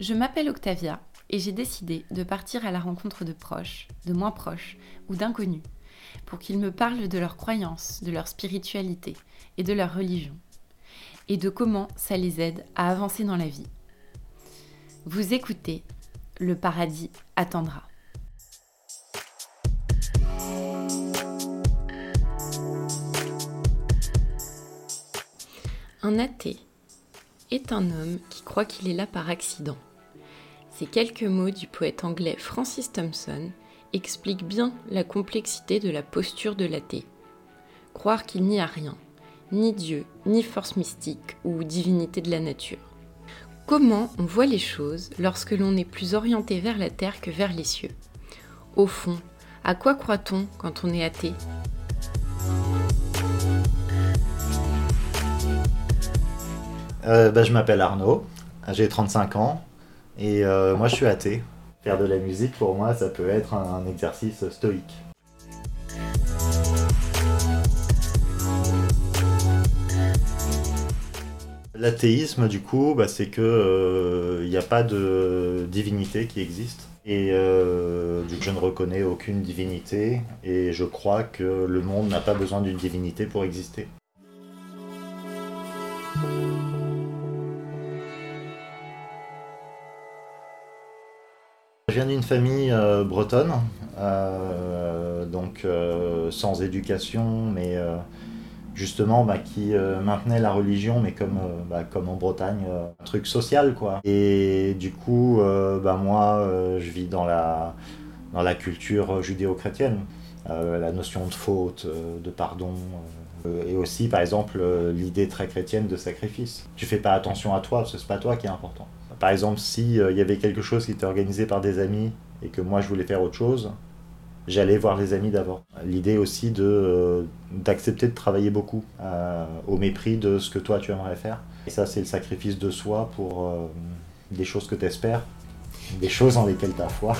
Je m'appelle Octavia et j'ai décidé de partir à la rencontre de proches, de moins proches ou d'inconnus pour qu'ils me parlent de leurs croyances, de leur spiritualité et de leur religion et de comment ça les aide à avancer dans la vie. Vous écoutez, le paradis attendra. Un athée est un homme qui croit qu'il est là par accident. Ces quelques mots du poète anglais Francis Thompson expliquent bien la complexité de la posture de l'athée. Croire qu'il n'y a rien, ni Dieu, ni force mystique ou divinité de la nature. Comment on voit les choses lorsque l'on est plus orienté vers la terre que vers les cieux? Au fond, à quoi croit-on quand on est athée? Euh, bah, je m'appelle Arnaud, j'ai 35 ans et euh, moi je suis athée. Faire de la musique pour moi ça peut être un, exercice stoïque. L'athéisme du coup bah, c'est que il n'y a pas de divinité qui existe. Et euh, je ne reconnais aucune divinité et je crois que le monde n'a pas besoin d'une divinité pour exister. D'une famille euh, bretonne, euh, donc euh, sans éducation, mais justement bah, qui maintenait la religion, mais comme, bah, comme en Bretagne, un truc social quoi. Et du coup, bah, moi, je vis dans la, dans la culture judéo-chrétienne, la notion de faute, de pardon. Et aussi, par exemple, l'idée très chrétienne de sacrifice. Tu fais pas attention à toi, parce que c'est pas toi qui est important. Par exemple, s'il il y avait quelque chose qui était organisé par des amis et que moi je voulais faire autre chose, j'allais voir les amis d'abord. L'idée aussi de euh, d'accepter de travailler beaucoup euh, au mépris de ce que toi tu aimerais faire. Et ça c'est le sacrifice de soi pour euh, des choses que tu espères, des choses en lesquelles tu as foi.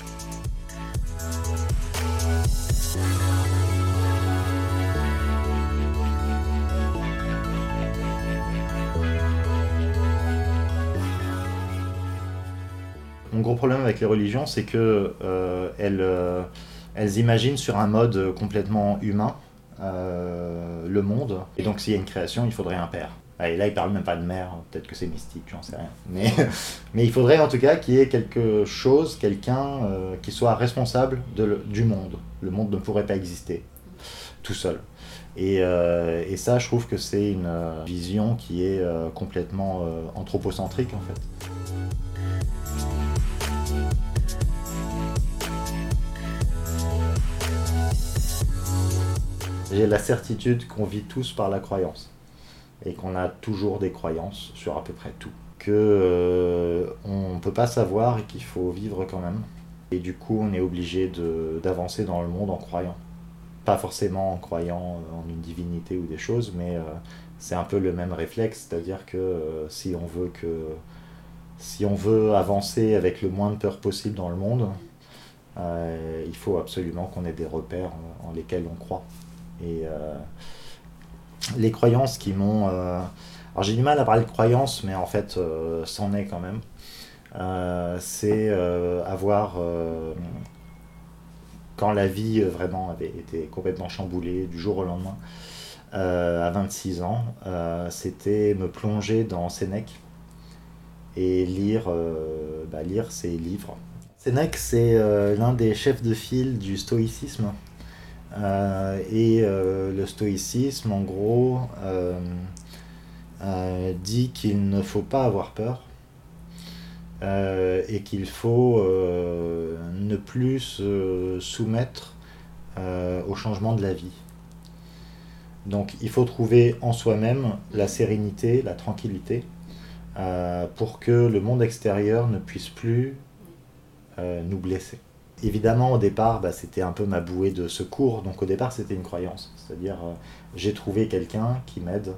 Mon gros problème avec les religions, c'est que euh, euh, elles, imaginent sur un mode complètement humain euh, le monde. Et donc, s'il y a une création, il faudrait un père. Et là, il parle même pas de mère, peut-être que c'est mystique, j'en sais rien. Mais, mais il faudrait en tout cas qu'il y ait quelque chose, quelqu'un qui soit responsable du monde. Le monde ne pourrait pas exister tout seul. Et ça, je trouve que c'est une vision qui est complètement anthropocentrique en fait. J'ai la certitude qu'on vit tous par la croyance et qu'on a toujours des croyances sur à peu près tout. Que euh, on peut pas savoir et qu'il faut vivre quand même. Et du coup, on est obligé d'avancer dans le monde en croyant. Pas forcément en croyant en une divinité ou des choses, mais euh, c'est un peu le même réflexe, c'est-à-dire que euh, si on veut que si on veut avancer avec le moins de peur possible dans le monde, il faut absolument qu'on ait des repères en lesquels on croit. Et euh, les croyances qui m'ont. Euh, alors j'ai du mal à parler de croyances, mais en fait, euh, c'en est quand même. c'est avoir quand la vie vraiment avait été complètement chamboulée du jour au lendemain, à 26 ans, c'était me plonger dans Sénèque et lire, bah, lire ses livres. Sénèque, c'est l'un des chefs de file du stoïcisme, et euh, le stoïcisme, en gros, euh, dit qu'il ne faut pas avoir peur et qu'il faut ne plus se soumettre au changement de la vie. Donc il faut trouver en soi-même la sérénité, la tranquillité, pour que le monde extérieur ne puisse plus nous blesser. Évidemment, au départ, bah, c'était un peu ma bouée de secours. Donc au départ, c'était une croyance. C'est-à-dire, euh, j'ai trouvé quelqu'un qui m'aide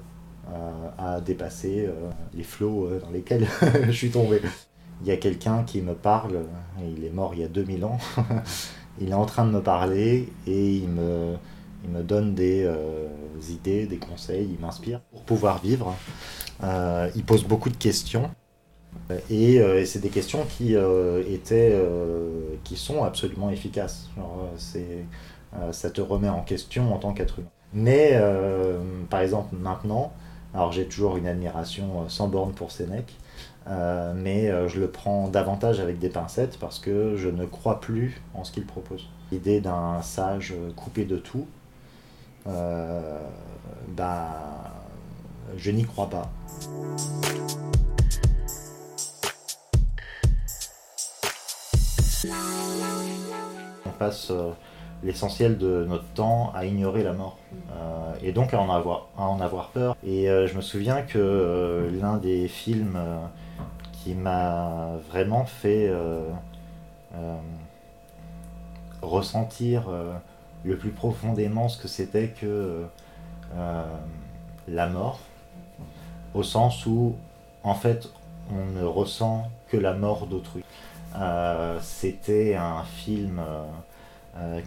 euh, à dépasser euh, les flots dans lesquels je suis tombé. Il y a quelqu'un qui me parle, il est mort il y a 2000 ans, il est en train de me parler et il me, il me donne des idées, des conseils, il m'inspire pour pouvoir vivre. il pose beaucoup de questions Et, et c'est des questions qui étaient, qui sont absolument efficaces. c'est, ça te remet en question en tant qu'être humain. Mais par exemple maintenant, alors j'ai toujours une admiration sans borne pour Sénèque, euh, mais euh, je le prends davantage avec des pincettes parce que je ne crois plus en ce qu'il propose. L'idée d'un sage coupé de tout, euh, bah, je n'y crois pas. On passe l'essentiel de notre temps à ignorer la mort et donc à en avoir, peur. Et je me souviens que l'un des films qui m'a vraiment fait euh, euh, ressentir euh, le plus profondément ce que c'était que la mort, au sens où en fait on ne ressent que la mort d'autrui. C'était un film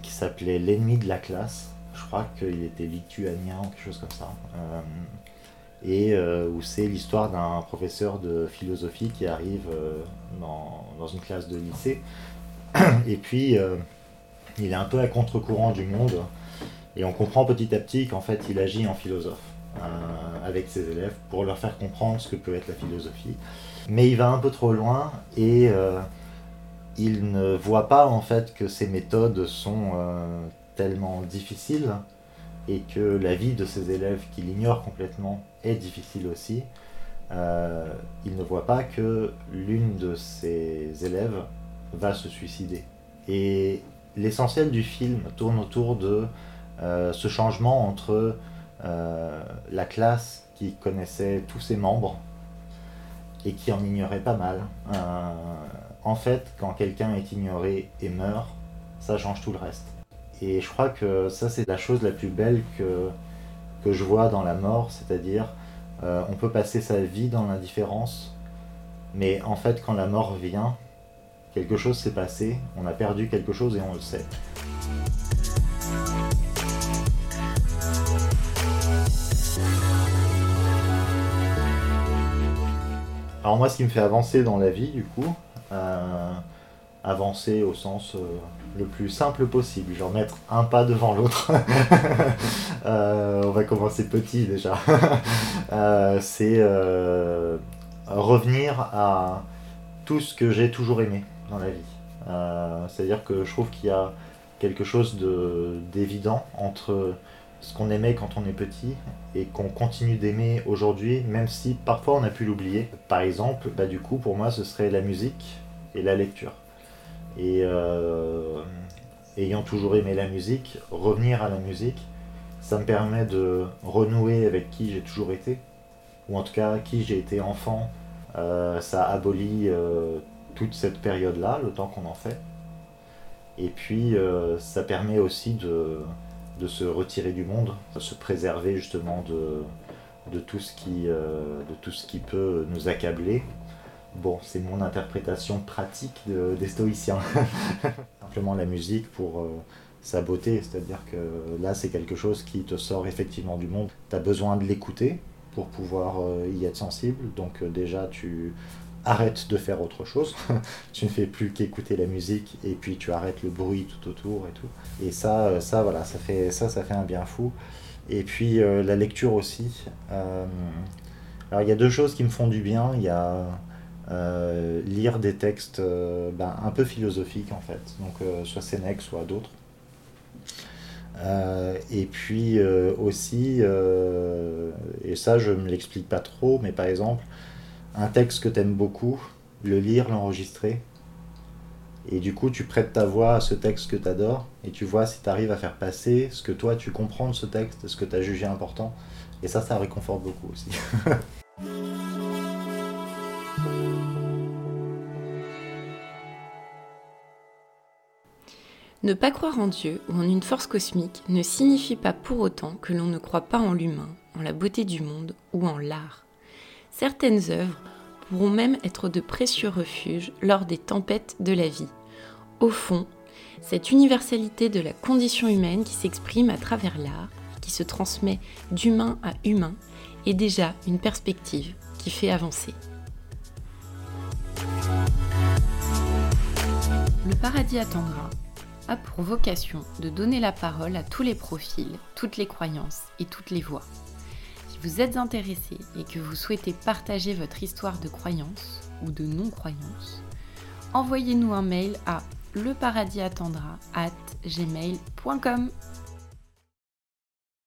qui s'appelait L'ennemi de la classe. Je crois qu'il était lituanien ou quelque chose comme ça et euh, où c'est l'histoire d'un professeur de philosophie qui arrive euh, dans, une classe de lycée. Et puis, euh, il est un peu à contre-courant du monde, et on comprend petit à petit qu'en fait, il agit en philosophe avec ses élèves pour leur faire comprendre ce que peut être la philosophie. Mais il va un peu trop loin et il ne voit pas en fait que ces méthodes sont tellement difficiles et que la vie de ses élèves qu'il ignore complètement est difficile aussi, euh, il ne voit pas que l'une de ses élèves va se suicider. Et l'essentiel du film tourne autour de euh, ce changement entre euh, la classe qui connaissait tous ses membres et qui en ignorait pas mal. En fait, quand quelqu'un est ignoré et meurt, ça change tout le reste. Et je crois que ça, c'est la chose la plus belle que, je vois dans la mort, c'est-à-dire euh, on peut passer sa vie dans l'indifférence, mais en fait, quand la mort vient, quelque chose s'est passé, on a perdu quelque chose et on le sait. Alors moi, ce qui me fait avancer dans la vie, du coup, avancer au sens euh, le plus simple possible, genre mettre un pas devant l'autre. Euh, on va commencer petit déjà. Euh, c'est revenir à tout ce que j'ai toujours aimé dans la vie. C'est-à-dire que je trouve qu'il y a quelque chose d'évident entre ce qu'on aimait quand on est petit et qu'on continue d'aimer aujourd'hui, même si parfois on a pu l'oublier. Par exemple, bah, du coup, pour moi, ce serait la musique et la lecture. Et euh, ayant toujours aimé la musique, revenir à la musique, ça me permet de renouer avec qui j'ai toujours été, ou en tout cas qui j'ai été enfant. Euh, ça abolit euh, toute cette période-là, le temps qu'on en fait. Et puis ça permet aussi de, de, se retirer du monde, de se préserver justement de, de, tout ce qui, de tout ce qui peut nous accabler Bon, c'est mon interprétation pratique des stoïciens. Simplement la musique pour euh, sa beauté, c'est-à-dire que là c'est quelque chose qui te sort effectivement du monde. Tu as besoin de l'écouter pour pouvoir euh, y être sensible, donc euh, déjà tu arrêtes de faire autre chose, tu ne fais plus qu'écouter la musique et puis tu arrêtes le bruit tout autour et tout. Et ça, ça voilà, ça fait, ça, ça fait un bien fou. Et puis la lecture aussi. alors il y a deux choses qui me font du bien. Il y a euh, lire des textes euh, ben, un peu philosophiques en fait, donc euh, soit Sénèque, soit d'autres. et puis aussi, et ça je ne me l'explique pas trop, mais par exemple, un texte que tu aimes beaucoup, le lire, l'enregistrer, et du coup, tu prêtes ta voix à ce texte que tu adores et tu vois si tu arrives à faire passer ce que toi tu comprends de ce texte, ce que tu as jugé important. Et ça, ça réconforte beaucoup aussi. Ne pas croire en Dieu ou en une force cosmique ne signifie pas pour autant que l'on ne croit pas en l'humain, en la beauté du monde ou en l'art. Certaines œuvres pourront même être de précieux refuges lors des tempêtes de la vie. Au fond, cette universalité de la condition humaine qui s'exprime à travers l'art, qui se transmet d'humain à humain, est déjà une perspective qui fait avancer. Le paradis à Tangra a pour vocation de donner la parole à tous les profils, toutes les croyances et toutes les voix. Si vous êtes intéressé et que vous souhaitez partager votre histoire de croyance ou de non-croyance, envoyez-nous un mail à leparadisattendra at gmail.com.